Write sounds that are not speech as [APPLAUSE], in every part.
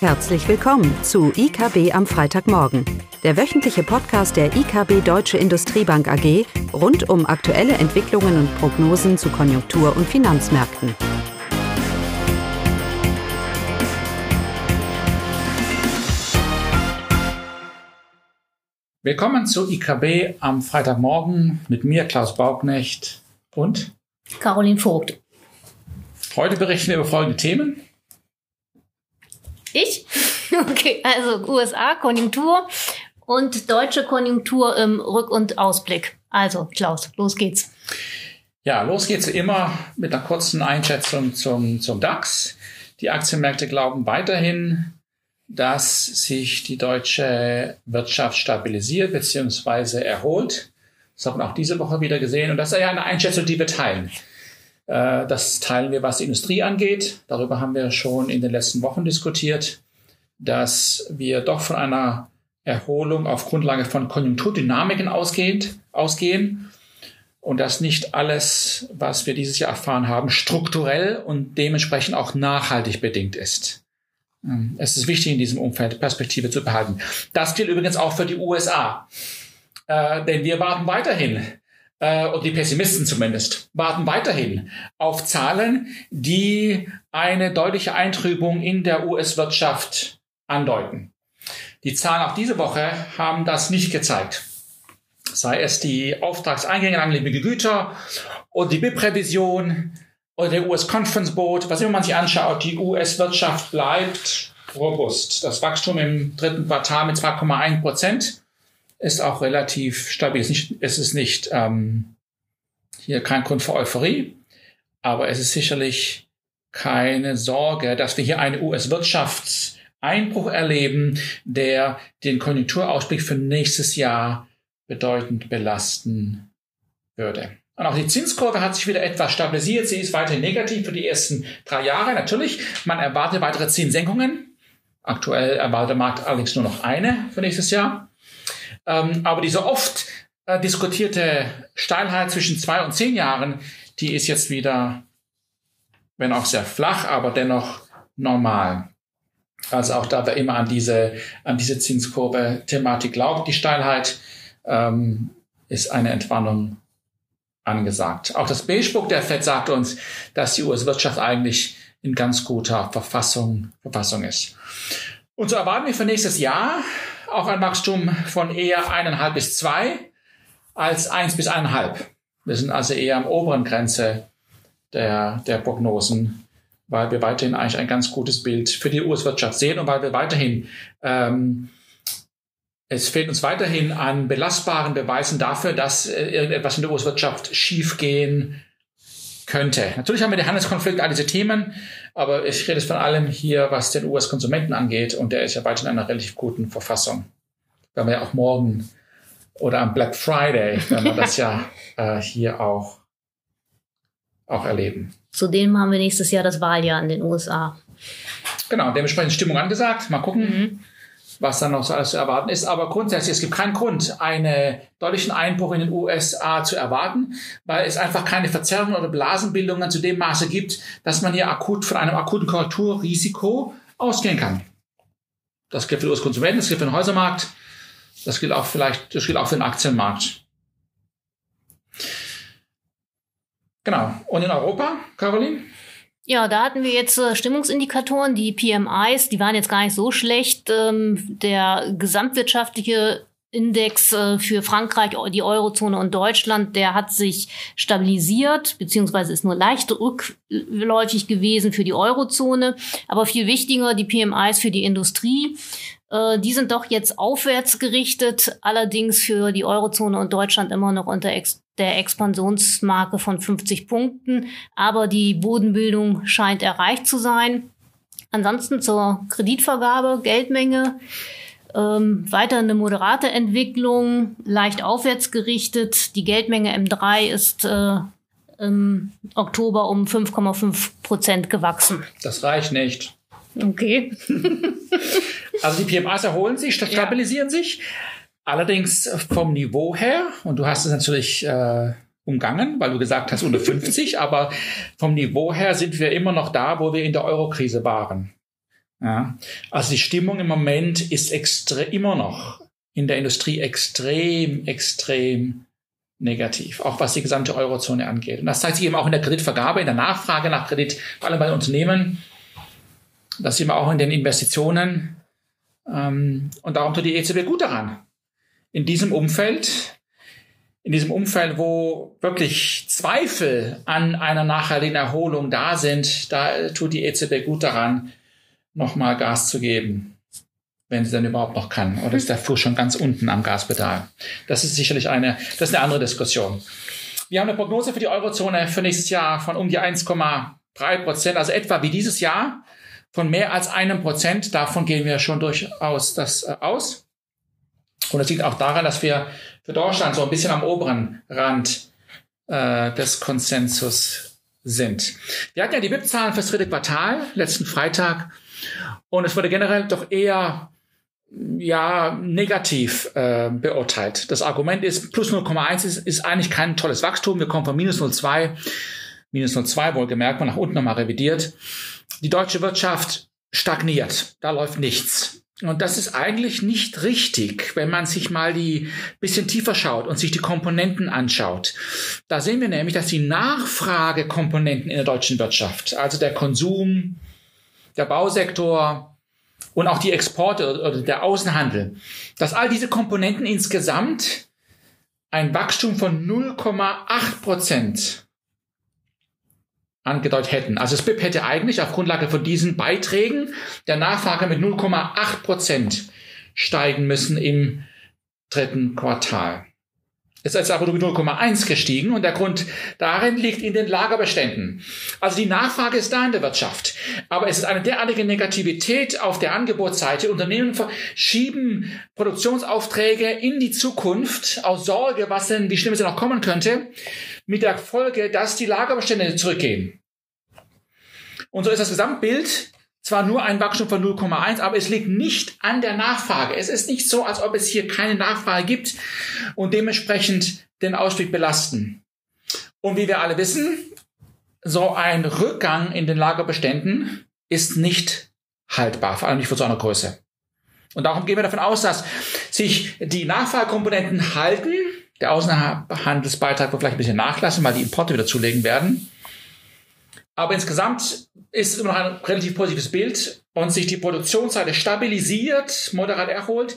Herzlich willkommen zu IKB am Freitagmorgen, der wöchentliche Podcast der IKB Deutsche Industriebank AG rund um aktuelle Entwicklungen und Prognosen zu Konjunktur- und Finanzmärkten. Willkommen zu IKB am Freitagmorgen mit mir, Klaus Bauknecht und Caroline Vogt. Heute berichten wir über folgende Themen. [LAUGHS] Okay, also USA, Konjunktur und deutsche Konjunktur im Rück- und Ausblick. Also, Klaus, los geht's. Ja, los geht's immer mit einer kurzen Einschätzung zum, zum DAX. Die Aktienmärkte glauben weiterhin, dass sich die deutsche Wirtschaft stabilisiert bzw. erholt. Das hat man auch diese Woche wieder gesehen. Und das ist ja eine Einschätzung, die wir teilen. Äh, das teilen wir, was die Industrie angeht. Darüber haben wir schon in den letzten Wochen diskutiert, dass wir doch von einer Erholung auf Grundlage von Konjunkturdynamiken ausgehend, ausgehen und dass nicht alles, was wir dieses Jahr erfahren haben, strukturell und dementsprechend auch nachhaltig bedingt ist. Ähm, es ist wichtig, in diesem Umfeld Perspektive zu behalten. Das gilt übrigens auch für die USA. Äh, denn wir warten weiterhin äh, und die Pessimisten zumindest, warten weiterhin auf Zahlen, die eine deutliche Eintrübung in der US-Wirtschaft andeuten. Die Zahlen auch diese Woche haben das nicht gezeigt. Sei es die Auftragseingänge an langlebige Güter oder die BIP-Revision oder der US-Conference Board, was immer man sich anschaut, die US-Wirtschaft bleibt robust. Das Wachstum im dritten Quartal mit 2,1 Prozent ist auch relativ stabil. Es ist nicht, es ist nicht ähm, hier kein Grund für Euphorie, aber es ist sicherlich keine Sorge, dass wir hier einen US-Wirtschaftseinbruch erleben, der den Konjunkturausblick für nächstes Jahr bedeutend belasten würde. Und auch die Zinskurve hat sich wieder etwas stabilisiert. Sie ist weiterhin negativ für die ersten drei Jahre. Natürlich, man erwartet weitere Zinssenkungen. Aktuell erwartet der Markt allerdings nur noch eine für nächstes Jahr. Ähm, aber diese oft äh, diskutierte Steilheit zwischen zwei und zehn Jahren, die ist jetzt wieder, wenn auch sehr flach, aber dennoch normal. Also auch da wir immer an diese, an diese Zinskurve-Thematik glauben, die Steilheit ähm, ist eine Entwarnung angesagt. Auch das Beige-Book der FED sagt uns, dass die US-Wirtschaft eigentlich in ganz guter Verfassung, Verfassung ist. Und so erwarten wir für nächstes Jahr auch ein Wachstum von eher eineinhalb bis zwei als eins bis eineinhalb. Wir sind also eher am oberen Grenze der, der Prognosen, weil wir weiterhin eigentlich ein ganz gutes Bild für die US-Wirtschaft sehen und weil wir weiterhin, ähm, es fehlt uns weiterhin an belastbaren Beweisen dafür, dass äh, irgendetwas in der US-Wirtschaft schiefgehen könnte. Natürlich haben wir den Handelskonflikt, all diese Themen, aber ich rede jetzt von allem hier, was den US-Konsumenten angeht und der ist ja weiterhin in einer relativ guten Verfassung. Werden wir ja auch morgen oder am Black Friday, wenn wir das ja [LAUGHS] äh, hier auch, auch erleben. Zudem haben wir nächstes Jahr das Wahljahr in den USA. Genau, dementsprechend Stimmung angesagt. Mal gucken. Mhm was dann noch so alles zu erwarten ist. Aber grundsätzlich, es gibt keinen Grund, einen deutlichen Einbruch in den USA zu erwarten, weil es einfach keine Verzerrungen oder Blasenbildungen zu dem Maße gibt, dass man hier akut von einem akuten Korrekturrisiko ausgehen kann. Das gilt für den US-Konsumenten, das gilt für den Häusermarkt, das gilt auch vielleicht, das gilt auch für den Aktienmarkt. Genau. Und in Europa, Caroline? Ja, da hatten wir jetzt äh, Stimmungsindikatoren, die PMIs, die waren jetzt gar nicht so schlecht. Ähm, der gesamtwirtschaftliche Index äh, für Frankreich, die Eurozone und Deutschland, der hat sich stabilisiert, beziehungsweise ist nur leicht rückläufig gewesen für die Eurozone. Aber viel wichtiger, die PMIs für die Industrie. Äh, die sind doch jetzt aufwärts gerichtet, allerdings für die Eurozone und Deutschland immer noch unter der Expansionsmarke von 50 Punkten. Aber die Bodenbildung scheint erreicht zu sein. Ansonsten zur Kreditvergabe, Geldmenge. Ähm, weiter eine moderate Entwicklung, leicht aufwärts gerichtet. Die Geldmenge M3 ist äh, im Oktober um 5,5 Prozent gewachsen. Das reicht nicht. Okay. [LAUGHS] also die PMAs erholen sich, stabilisieren ja. sich. Allerdings vom Niveau her, und du hast es natürlich äh, umgangen, weil du gesagt hast unter 50, [LAUGHS] aber vom Niveau her sind wir immer noch da, wo wir in der Eurokrise waren. Ja. Also die Stimmung im Moment ist extrem, immer noch in der Industrie extrem, extrem negativ, auch was die gesamte Eurozone angeht. Und das zeigt sich eben auch in der Kreditvergabe, in der Nachfrage nach Kredit, vor allem bei Unternehmen. Das sehen wir auch in den Investitionen. Ähm, und darum tut die EZB gut daran. In diesem Umfeld, in diesem Umfeld, wo wirklich Zweifel an einer nachhaltigen Erholung da sind, da tut die EZB gut daran, nochmal Gas zu geben wenn sie dann überhaupt noch kann. Oder ist der Fuß schon ganz unten am Gaspedal? Das ist sicherlich eine, das ist eine andere Diskussion. Wir haben eine Prognose für die Eurozone für nächstes Jahr von um die 1,3 Prozent, also etwa wie dieses Jahr, von mehr als einem Prozent. Davon gehen wir schon durchaus das äh, aus. Und es liegt auch daran, dass wir für Deutschland so ein bisschen am oberen Rand äh, des Konsensus sind. Wir hatten ja die BIP-Zahlen fürs dritte Quartal letzten Freitag und es wurde generell doch eher ja, negativ äh, beurteilt. Das Argument ist, plus 0,1 ist, ist eigentlich kein tolles Wachstum. Wir kommen von minus 0,2, minus 0,2 wohlgemerkt, mal nach unten nochmal revidiert. Die deutsche Wirtschaft stagniert. Da läuft nichts. Und das ist eigentlich nicht richtig, wenn man sich mal die bisschen tiefer schaut und sich die Komponenten anschaut. Da sehen wir nämlich, dass die Nachfragekomponenten in der deutschen Wirtschaft, also der Konsum, der Bausektor, und auch die Exporte oder der Außenhandel, dass all diese Komponenten insgesamt ein Wachstum von 0,8 Prozent angedeutet hätten. Also das BIP hätte eigentlich auf Grundlage von diesen Beiträgen der Nachfrage mit 0,8 Prozent steigen müssen im dritten Quartal ist als aber um 0,1 gestiegen und der Grund darin liegt in den Lagerbeständen. Also die Nachfrage ist da in der Wirtschaft, aber es ist eine derartige Negativität auf der Angebotsseite. Unternehmen verschieben Produktionsaufträge in die Zukunft aus Sorge, was denn, wie schlimm es denn noch kommen könnte, mit der Folge, dass die Lagerbestände zurückgehen. Und so ist das Gesamtbild zwar nur ein Wachstum von 0,1, aber es liegt nicht an der Nachfrage. Es ist nicht so, als ob es hier keine Nachfrage gibt und dementsprechend den Ausstieg belasten. Und wie wir alle wissen, so ein Rückgang in den Lagerbeständen ist nicht haltbar, vor allem nicht für so einer Größe. Und darum gehen wir davon aus, dass sich die Nachfragekomponenten halten. Der Außenhandelsbeitrag wird vielleicht ein bisschen nachlassen, weil die Importe wieder zulegen werden. Aber insgesamt ist immer noch ein relativ positives Bild und sich die Produktionsseite stabilisiert, moderat erholt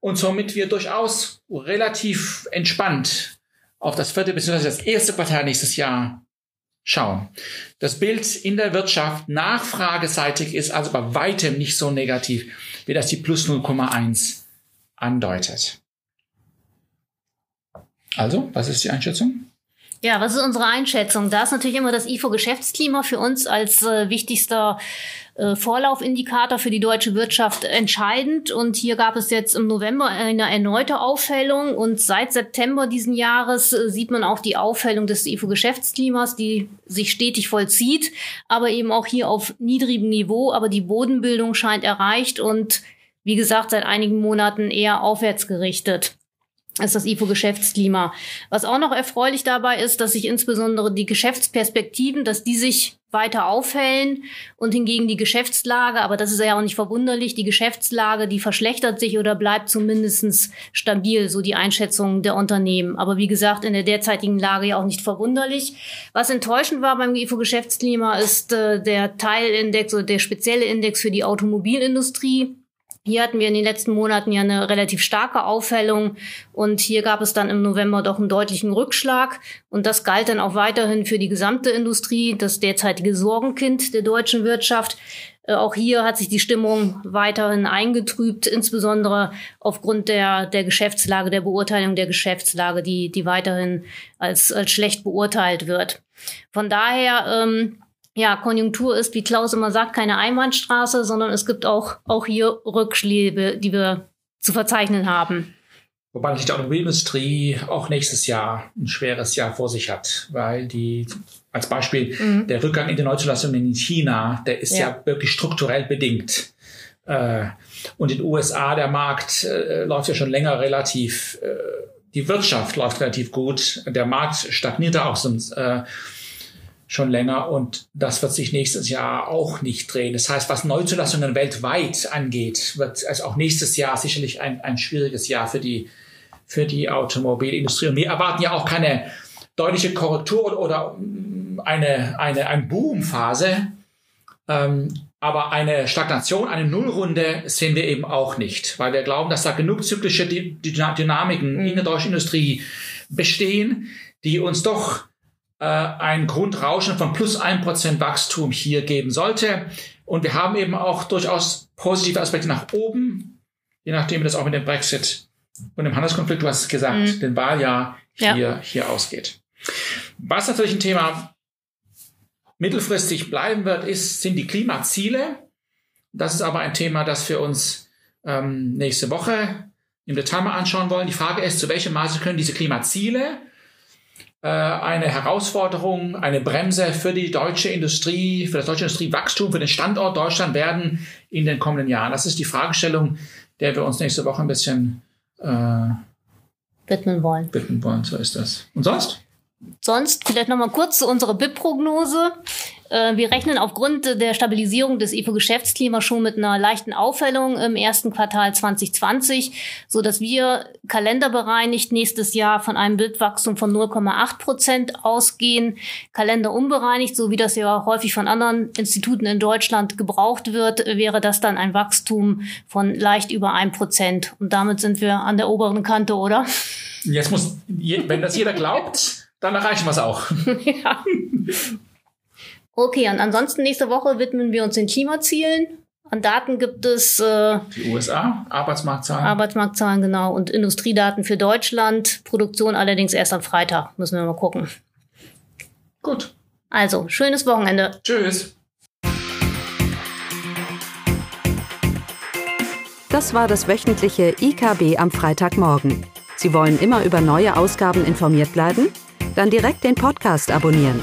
und somit wir durchaus relativ entspannt auf das vierte bzw. das erste Quartal nächstes Jahr schauen. Das Bild in der Wirtschaft nachfrageseitig ist also bei weitem nicht so negativ, wie das die plus 0,1 andeutet. Also, was ist die Einschätzung? Ja, was ist unsere Einschätzung? Da ist natürlich immer das IFO-Geschäftsklima für uns als äh, wichtigster äh, Vorlaufindikator für die deutsche Wirtschaft entscheidend. Und hier gab es jetzt im November eine erneute Aufhellung. Und seit September diesen Jahres äh, sieht man auch die Aufhellung des IFO-Geschäftsklimas, die sich stetig vollzieht, aber eben auch hier auf niedrigem Niveau. Aber die Bodenbildung scheint erreicht und wie gesagt, seit einigen Monaten eher aufwärts gerichtet ist das IFO-Geschäftsklima. Was auch noch erfreulich dabei ist, dass sich insbesondere die Geschäftsperspektiven, dass die sich weiter aufhellen und hingegen die Geschäftslage, aber das ist ja auch nicht verwunderlich, die Geschäftslage, die verschlechtert sich oder bleibt zumindestens stabil, so die Einschätzung der Unternehmen. Aber wie gesagt, in der derzeitigen Lage ja auch nicht verwunderlich. Was enttäuschend war beim IFO-Geschäftsklima ist äh, der Teilindex oder der spezielle Index für die Automobilindustrie. Hier hatten wir in den letzten Monaten ja eine relativ starke Aufhellung und hier gab es dann im November doch einen deutlichen Rückschlag und das galt dann auch weiterhin für die gesamte Industrie, das derzeitige Sorgenkind der deutschen Wirtschaft. Äh, auch hier hat sich die Stimmung weiterhin eingetrübt, insbesondere aufgrund der, der Geschäftslage, der Beurteilung der Geschäftslage, die, die weiterhin als, als schlecht beurteilt wird. Von daher ähm, ja, Konjunktur ist, wie Klaus immer sagt, keine Einbahnstraße, sondern es gibt auch, auch hier Rückschläge, die wir zu verzeichnen haben. Wobei natürlich die Automobilindustrie auch nächstes Jahr ein schweres Jahr vor sich hat, weil die, als Beispiel, mhm. der Rückgang in die Neuzulassung in China, der ist ja, ja wirklich strukturell bedingt. Äh, und in den USA, der Markt äh, läuft ja schon länger relativ, äh, die Wirtschaft läuft relativ gut, der Markt stagniert da auch so, schon länger und das wird sich nächstes Jahr auch nicht drehen. Das heißt, was Neuzulassungen weltweit angeht, wird also auch nächstes Jahr sicherlich ein, ein schwieriges Jahr für die, für die Automobilindustrie. Und wir erwarten ja auch keine deutliche Korrektur oder eine, eine, eine Boomphase. Ähm, aber eine Stagnation, eine Nullrunde sehen wir eben auch nicht, weil wir glauben, dass da genug zyklische Dynamiken in der deutschen Industrie bestehen, die uns doch äh, ein Grundrauschen von plus ein Prozent Wachstum hier geben sollte. Und wir haben eben auch durchaus positive Aspekte nach oben, je nachdem, wie das auch mit dem Brexit und dem Handelskonflikt, du hast es gesagt, mhm. den Wahljahr hier, ja. hier ausgeht. Was natürlich ein Thema mittelfristig bleiben wird, ist, sind die Klimaziele. Das ist aber ein Thema, das wir uns ähm, nächste Woche im Detail mal anschauen wollen. Die Frage ist, zu welchem Maße können diese Klimaziele eine Herausforderung, eine Bremse für die deutsche Industrie, für das deutsche Industriewachstum, für den Standort Deutschland werden in den kommenden Jahren? Das ist die Fragestellung, der wir uns nächste Woche ein bisschen äh, widmen wollen. Widmen wollen, so ist das. Und sonst? Sonst vielleicht nochmal kurz zu unserer BIP-Prognose. Äh, wir rechnen aufgrund der Stabilisierung des IFO-Geschäftsklimas schon mit einer leichten Aufhellung im ersten Quartal 2020, so dass wir kalenderbereinigt nächstes Jahr von einem Bildwachstum von 0,8 Prozent ausgehen. Kalenderunbereinigt, so wie das ja häufig von anderen Instituten in Deutschland gebraucht wird, wäre das dann ein Wachstum von leicht über ein Prozent. Und damit sind wir an der oberen Kante, oder? Jetzt muss, wenn das jeder glaubt, dann erreichen wir es auch. [LAUGHS] ja. Okay, und ansonsten nächste Woche widmen wir uns den Klimazielen. An Daten gibt es äh, die USA, Arbeitsmarktzahlen. Arbeitsmarktzahlen, genau. Und Industriedaten für Deutschland. Produktion allerdings erst am Freitag. Müssen wir mal gucken. Gut. Also, schönes Wochenende. Tschüss. Das war das wöchentliche IKB am Freitagmorgen. Sie wollen immer über neue Ausgaben informiert bleiben? Dann direkt den Podcast abonnieren.